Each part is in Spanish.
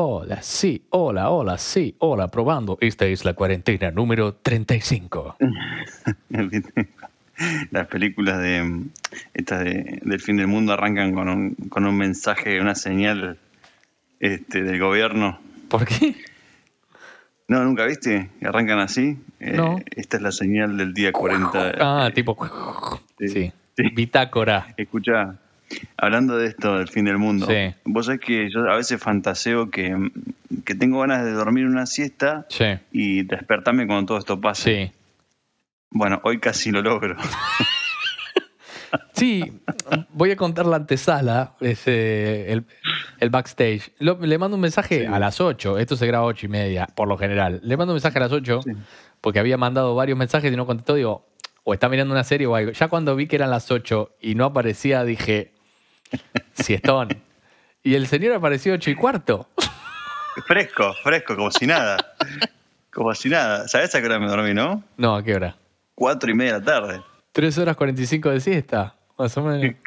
Hola, sí, hola, hola, sí, hola, probando. Esta es la cuarentena número 35. Las películas de, estas de- del fin del mundo arrancan con un, con un mensaje, una señal este, del gobierno. ¿Por qué? No, ¿nunca viste? Arrancan así. Eh. Esta es la señal del día 40. Ah, tipo. Sí, Sí. sí. Bitácora. Escucha, hablando de esto del fin del mundo, Sí. vos sabés que yo a veces fantaseo que, que tengo ganas de dormir una siesta Sí. y despertarme cuando todo esto pase. Sí. Bueno, hoy casi lo logro. Sí, voy a contar la antesala, ese, el, el backstage. Lo- le mando un mensaje a las 8, esto se graba a 8 y media, por lo general. Le mando un mensaje a las 8, Sí. porque había mandado varios mensajes y no contestó. Digo, o está mirando una serie o algo. Ya cuando vi que eran las 8 y no aparecía, dije, siestón. Y el señor apareció 8 y cuarto. fresco, fresco, como si nada. Como si nada. ¿Sabés a qué hora me dormí, no? No, ¿a qué hora? Cuatro y media de la tarde. 3 horas 45 de siesta, más o menos.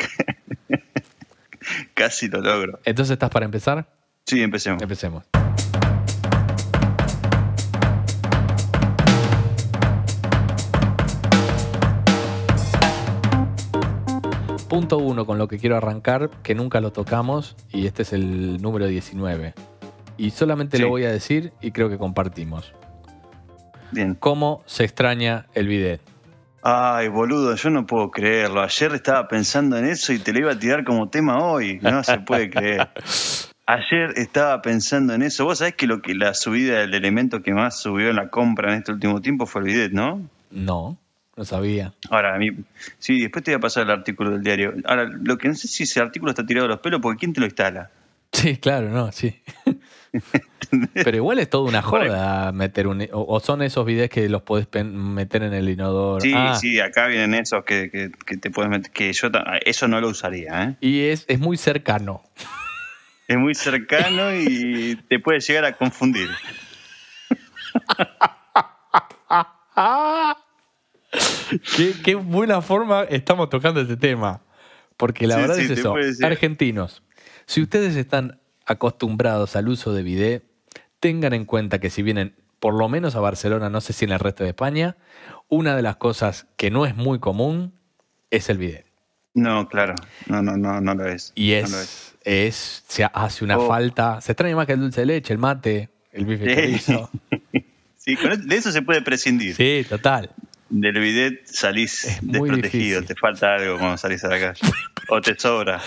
Casi lo logro. Entonces, ¿estás para empezar? Sí, empecemos. Empecemos. Punto uno con lo que quiero arrancar, que nunca lo tocamos, y este es el número 19. Y solamente Sí. lo voy a decir y creo que compartimos. Bien. ¿Cómo se extraña el bidet? Ay, boludo, yo no puedo creerlo. Ayer estaba pensando en eso y te lo iba a tirar como tema hoy. No se puede creer. Ayer estaba pensando en eso. Vos sabés que lo que la subida del elemento que más subió en la compra en este último tiempo fue el bidet, ¿no? No, no sabía. Ahora, a mí, sí, después te voy a pasar el artículo del diario. Ahora, lo que no sé si ese artículo está tirado de los pelos, porque ¿quién te lo instala? Sí, claro, no, sí. Pero igual es toda una joda meter un... O, son esos videos que los podés meter en el inodoro. Sí, Ah, sí, acá vienen esos que, que, que te puedes meter, que yo eso no lo usaría, ¿eh? Y es, es muy cercano. Es muy cercano y te puede llegar a confundir. ¿Qué, qué buena forma estamos tocando este tema. Porque la Sí, verdad sí, es eso. Argentinos, si ustedes están acostumbrados al uso de bidet, tengan en cuenta que si vienen por lo menos a Barcelona, no sé si en el resto de España, una de las cosas que no es muy común es el bidet. No, claro, no, no, no, no lo es. Y No lo es, es, se hace una Oh. falta. Se extraña más que el dulce de leche, el mate, el bife Sí. chorizo. Sí, eso- de eso se puede prescindir. Sí, total. Del bidet salís desprotegido, difícil. te falta algo cuando salís a la calle. o te sobra.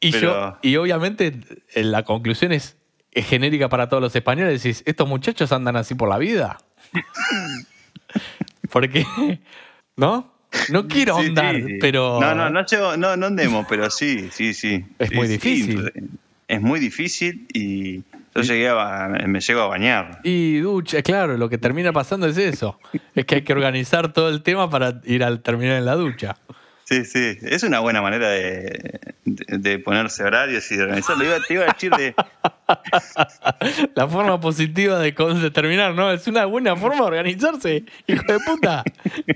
Y, Pero- yo, y obviamente eh, la conclusión es, es genérica para todos los españoles. Decís, estos muchachos andan así por la vida. Porque, ¿no? No quiero Sí, ahondar, sí, sí. pero... No, no, no, no, no andemos, pero sí, sí, sí. Es muy difícil. Es muy difícil y yo llegué a, me llego a bañar. Y ducha, claro, lo que termina pasando es eso. Es que hay que organizar todo el tema para ir al terminar en la ducha. Sí, sí, es una buena manera de, de, de ponerse horarios y de organizarlo. Iba- te iba a decir de, La forma positiva de terminar, ¿no? Es una buena forma de organizarse, hijo de puta.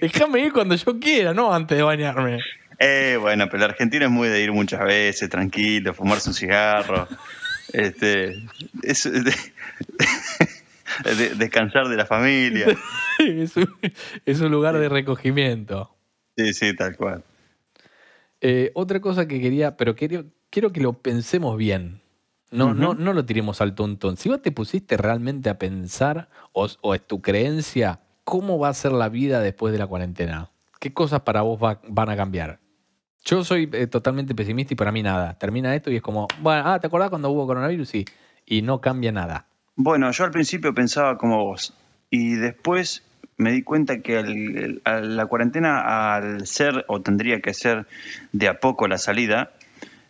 Déjame ir cuando yo quiera, no antes de bañarme. Eh, bueno, pero el argentino es muy de ir muchas veces, tranquilo, fumarse un cigarro, este, es- de- de- descansar de la familia. Es un, es un lugar de recogimiento. Sí, sí, tal cual. Eh, otra cosa que quería, pero quiero, quiero que lo pensemos bien. No, no, no lo tiremos al tontón. Si vos te pusiste realmente a pensar, o, o es tu creencia, ¿cómo va a ser la vida después de la cuarentena? ¿Qué cosas para vos va- van a cambiar? Yo soy eh, totalmente pesimista y para mí nada. Termina esto y es como, bueno, ah, ¿te acordás cuando hubo coronavirus? Sí. Y no cambia nada. Bueno, yo al principio pensaba como vos y después me di cuenta que al- el- a la cuarentena al ser o tendría que ser de a poco la salida,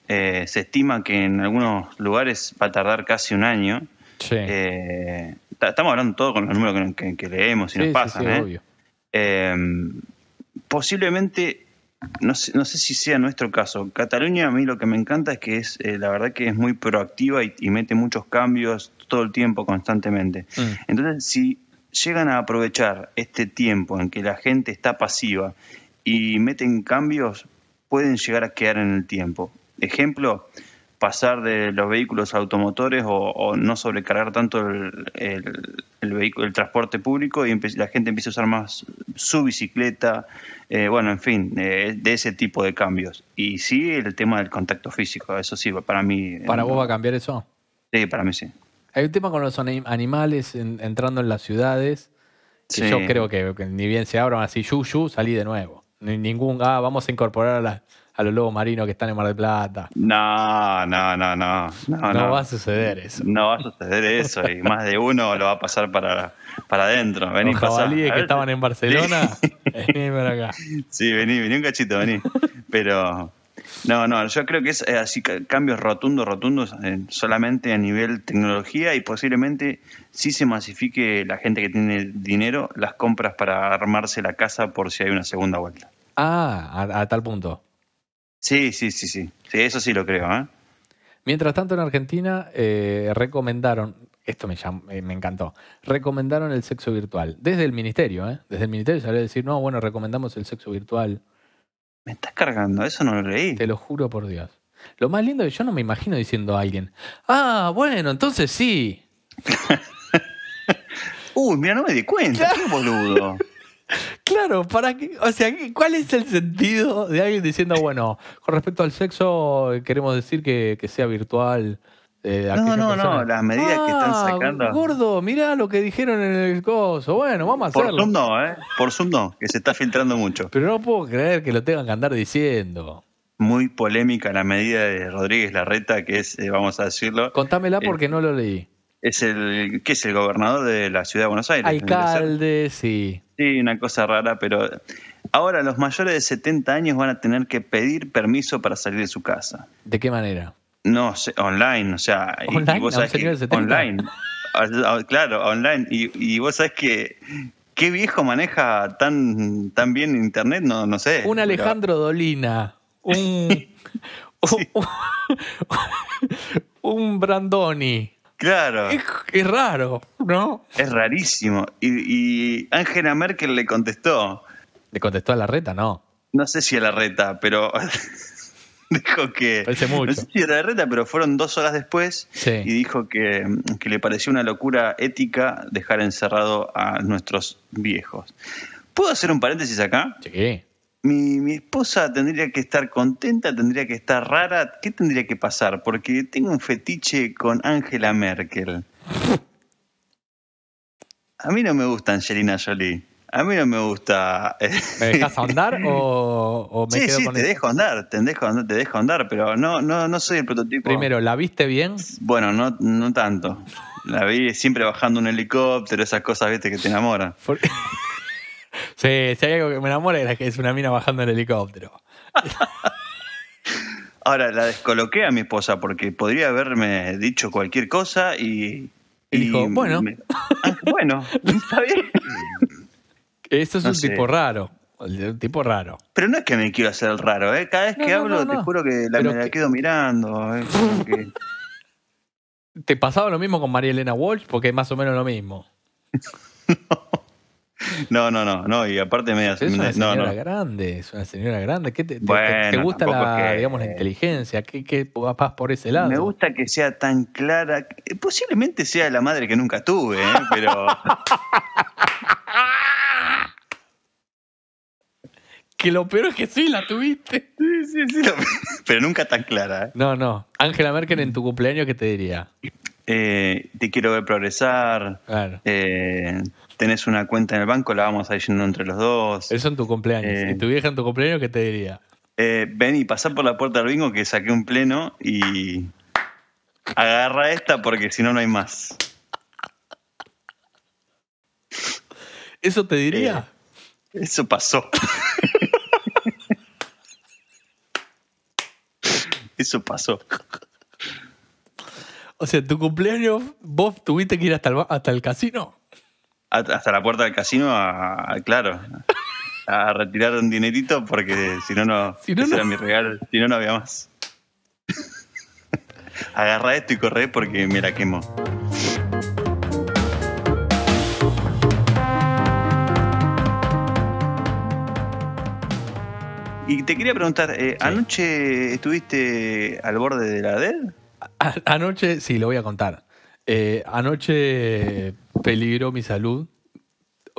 eh, se estima que en algunos lugares va a tardar casi un año. Sí. Eh, ta- estamos hablando todo con los números que, que- que leemos y Sí, nos sí, pasan. sí, ¿eh? obvio. Eh, posiblemente, no sé, no sé si sea nuestro caso. Cataluña a mí lo que me encanta es que es, eh, la verdad que es muy proactiva y, y mete muchos cambios todo el tiempo, constantemente. Mm. Entonces, si llegan a aprovechar este tiempo en que la gente está pasiva y meten cambios, pueden llegar a quedar en el tiempo. Ejemplo, pasar de los vehículos automotores o, no sobrecargar tanto el, el, vehículo, el transporte público y la gente empieza a usar más su bicicleta, eh, bueno, en fin, eh, de ese tipo de cambios. Y sí, el tema del contacto físico, eso sí, para mí... ¿Para vos va a cambiar eso? Sí, para mí sí. Hay un tema con los animales entrando en las ciudades, que yo creo que, ni bien se abran así, yu, salí de nuevo. Ningún, ah, vamos a incorporar a la a los lobos marinos que están en Mar del Plata. No, no, no, no. No, no, va a suceder eso. No va a suceder eso y más de uno lo va a pasar para, para adentro. Vení, los jabalíes que estaban en Barcelona, vení para acá. Sí, vení, vení un cachito, vení. Pero no, no, yo creo que es eh, así cambios rotundos, rotundos eh, solamente a nivel tecnología y posiblemente sí se masifique la gente que tiene dinero las compras para armarse la casa por si hay una segunda vuelta. Ah, a tal punto. Sí, sí, sí, sí. Sí, eso sí lo creo. ¿eh? Mientras tanto, en Argentina eh, recomendaron, esto me, me encantó, recomendaron el sexo virtual. Desde el ministerio, ¿eh? Desde el ministerio salió a decir, no, bueno, recomendamos el sexo virtual. Me estás cargando, eso no lo leí. Te lo juro por Dios. Lo más lindo es que yo no me imagino diciendo a alguien, ah, bueno, entonces sí. Uy, mira, no me di cuenta, qué boludo. Claro, para qué, o sea, ¿cuál es el sentido de alguien diciendo, bueno, con respecto al sexo queremos decir que, sea virtual? Eh, no, no, no, las medidas que están ah, sacando. Gordo, mirá lo que dijeron en el coso. Bueno, vamos a hacerlo. Por Zoom no, ¿eh? Por Zoom no, que se está filtrando mucho. Pero no puedo creer que lo tengan que andar diciendo. Muy polémica la medida de Rodríguez Larreta, que es, eh, vamos a decirlo. Contámela porque no lo leí es el que es el gobernador de la ciudad de Buenos Aires. Alcalde, sí. Sí, una cosa rara, pero ahora los mayores de 70 años van a tener que pedir permiso para salir de su casa. ¿De qué manera? No sé, online, o sea, online, y vos sabés que, online. claro, online. Y, vos sabés que qué viejo maneja tan, tan bien internet, no, no sé. Un Alejandro Dolina, un, un Brandoni. Claro. Es, raro, ¿no? Es rarísimo. Y, Angela Merkel le contestó. ¿Le contestó a la reta? No. No sé si a la reta, pero dijo que. mucho. No sé si a la reta, pero fueron dos horas después y dijo que, que le pareció una locura ética dejar encerrado a nuestros viejos. ¿Puedo hacer un paréntesis acá? Sí mi, esposa tendría que estar contenta, tendría que estar rara. ¿Qué tendría que pasar? Porque tengo un fetiche con Angela Merkel. A mí no me gusta Angelina Jolie. A mí no me gusta. Eh, ¿Me dejas andar o, me sí, quedo sí, te dejo andar, te dejo andar, te dejo andar, pero no, no, no soy el prototipo. Primero, ¿la viste bien? Bueno, no, no tanto. La vi siempre bajando un helicóptero, esas cosas, viste, que te enamoran. Sí, si hay algo que me enamora es que es una mina bajando en el helicóptero. Ahora, la descoloqué a mi esposa porque podría haberme dicho cualquier cosa y. Y, dijo, bueno. Ah, bueno, está bien. Eso es un tipo raro. Un tipo raro. Pero no es que me quiero hacer el raro, ¿eh? Cada vez que hablo, te juro que la, me la quedo mirando. ¿Te pasaba lo mismo con María Elena Walsh? Porque es más o menos lo mismo. no. No, no, no, no, y aparte me Es una señora grande, es una señora grande. ¿Qué te, gusta la, digamos, la inteligencia? ¿Qué, ¿Qué, vas por ese lado? Me gusta que sea tan clara. Posiblemente sea la madre que nunca tuve, ¿eh? pero. que lo peor es que sí la tuviste. Sí, sí, sí, pero nunca tan clara. ¿eh? No, no. Ángela Merkel en tu cumpleaños, ¿qué te diría? Eh, te quiero ver progresar. Claro. Eh, tenés una cuenta en el banco, la vamos a ir yendo entre los dos. Eso en tu cumpleaños. Eh, ¿Y tu vieja en tu cumpleaños qué te diría? Eh, ven y pasá por la puerta del bingo que saqué un pleno y agarra esta porque si no, no hay más. ¿Eso te diría? Eso pasó. eso pasó. O sea, tu cumpleaños, vos tuviste que ir hasta hasta el casino hasta la puerta del casino, a, claro, a retirar un dinerito porque si no, no, si no, mi regalo, si no, no había más. Agarra esto y corre porque me la quemo. Y te quería preguntar, eh, ¿anoche estuviste al borde de la DED? Anoche, sí, lo voy a contar. Eh, anoche peligró mi salud.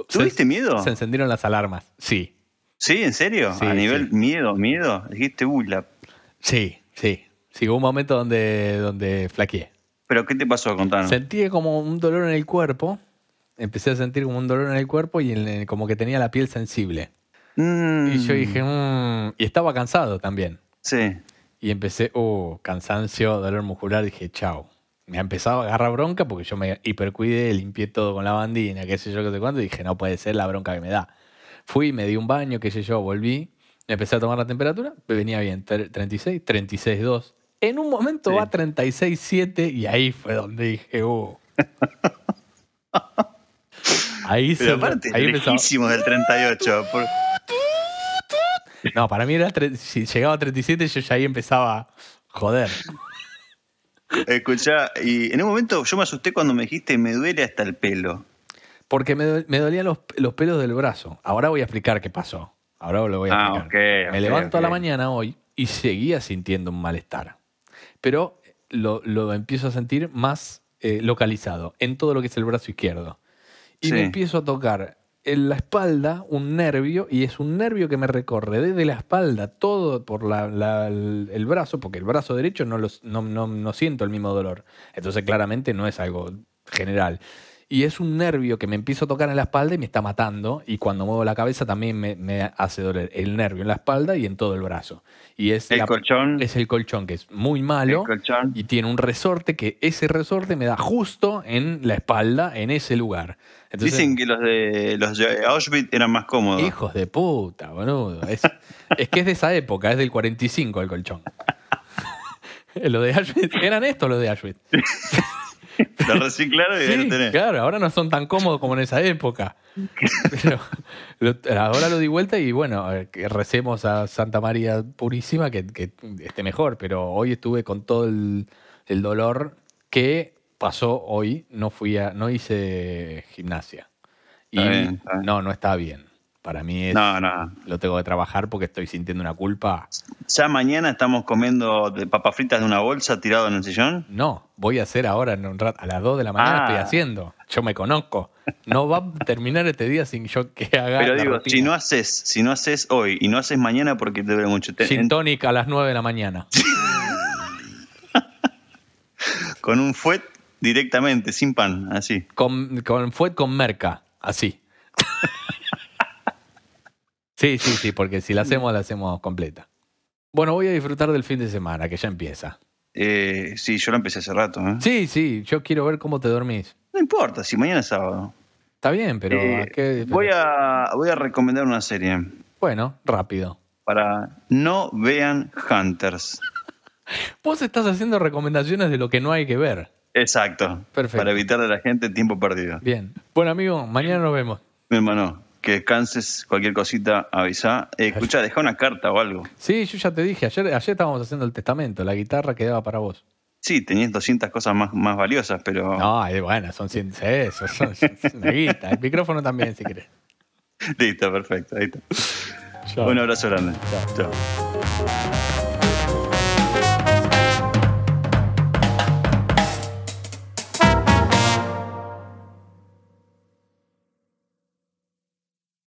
Se- ¿Tuviste miedo? Se encendieron las alarmas. Sí, ¿Sí? ¿En serio? Sí, a nivel sí. miedo, miedo. Dijiste, uy, la... sí, sí. Sí, hubo un momento donde, donde flaqueé. ¿Pero qué te pasó? Contanos. Sentí como un dolor en el cuerpo. Empecé a sentir como un dolor en el cuerpo y en el- como que tenía la piel sensible. Mm, Y yo dije, "Mm", y estaba cansado también. Sí. Y empecé, oh, cansancio, dolor muscular. Dije, chao. Me ha empezado a agarrar bronca porque yo me hipercuidé, limpié todo con la bandina, qué sé yo, qué sé cuánto. Y dije, no puede ser la bronca que me da. Fui, me di un baño, qué sé yo, volví. Empecé a tomar la temperatura, me venía bien, tre- 36, 36,2. En un momento Sí. va a 36,7 y ahí fue donde dije, oh. Ahí se. Pero aparte, ahí empezó. del 38. por- No, para mí era. Si llegaba a 37, yo ya ahí empezaba a joder. Escuchá, y en un momento yo me asusté cuando me dijiste, me duele hasta el pelo. Porque me, do- me dolían los, los pelos del brazo. Ahora voy a explicar qué pasó. Ahora lo voy a Ah, explicar. ok, me ok, levanto a la mañana hoy y seguía sintiendo un malestar. Pero lo, lo empiezo a sentir más eh, localizado en todo lo que es el brazo izquierdo. Y me empiezo a tocar en la espalda un nervio y es un nervio que me recorre desde la espalda todo por la- la- el, el brazo, porque el brazo derecho no, los- no, no- no siento el mismo dolor. Entonces claramente no es algo general. Y es un nervio que me empiezo a tocar en la espalda y me está matando. Y cuando muevo la cabeza también me, me hace doler el nervio en la espalda y en todo el brazo. Y es, El la- colchón. es el colchón, que es muy malo. Y tiene un resorte que ese resorte me da justo en la espalda, en ese lugar. Entonces, Dicen que los de los de Auschwitz eran más cómodos. hijos de puta, boludo. Es, es que es de esa época, es del 45 el colchón. lo de Auschwitz, eran estos los de Auschwitz. Lo reciclaron y Sí, lo tenés. claro, ahora no son tan cómodos como en esa época. Pero lo- ahora lo di vuelta y bueno, que recemos a Santa María Purísima que, que esté mejor. Pero hoy estuve con todo el, el dolor que pasó hoy. No fui a, no hice gimnasia. Y Está bien, está bien. no, no está bien. Para mí es, No, no. lo tengo que trabajar porque estoy sintiendo una culpa. Ya mañana estamos comiendo de papas fritas de una bolsa tirado en el sillón. No, voy a hacer ahora en un rato, a las 2 de la mañana Ah. estoy haciendo. Yo me conozco. No va a terminar este día sin yo que haga. Pero digo, rutina. si no haces, si no haces hoy y no haces mañana porque te duele mucho. En- tonic a las 9 de la mañana. con un fuet directamente, sin pan, así. Con, con, fue con merca, así. Sí, sí, sí, porque si la hacemos, la hacemos completa. Bueno, voy a disfrutar del fin de semana, que ya empieza. Eh, sí, yo lo empecé hace rato. ¿eh? Sí, sí, yo quiero ver cómo te dormís. No importa, si mañana es sábado. Está bien, pero Eh, ¿a qué- voy, a, voy a recomendar una serie Bueno, rápido. para no vean Hunters. Vos estás haciendo recomendaciones de lo que no hay que ver. Exacto. Perfecto. Para evitarle a la gente tiempo perdido. Bien. Bueno, amigo, mañana nos vemos. Mi hermano, que descanses, cualquier cosita, avisa. Eh, escucha, deja una carta o algo. Sí, yo ya te dije, ayer, ayer estábamos haciendo el testamento, la guitarra quedaba para vos. Sí, tenías 200 cosas más, más valiosas, pero No, bueno, son 100, eso, son, son una guita. El micrófono también, si querés. listo, perfecto. Ahí está. Chao. Un abrazo grande. Chao. Chao.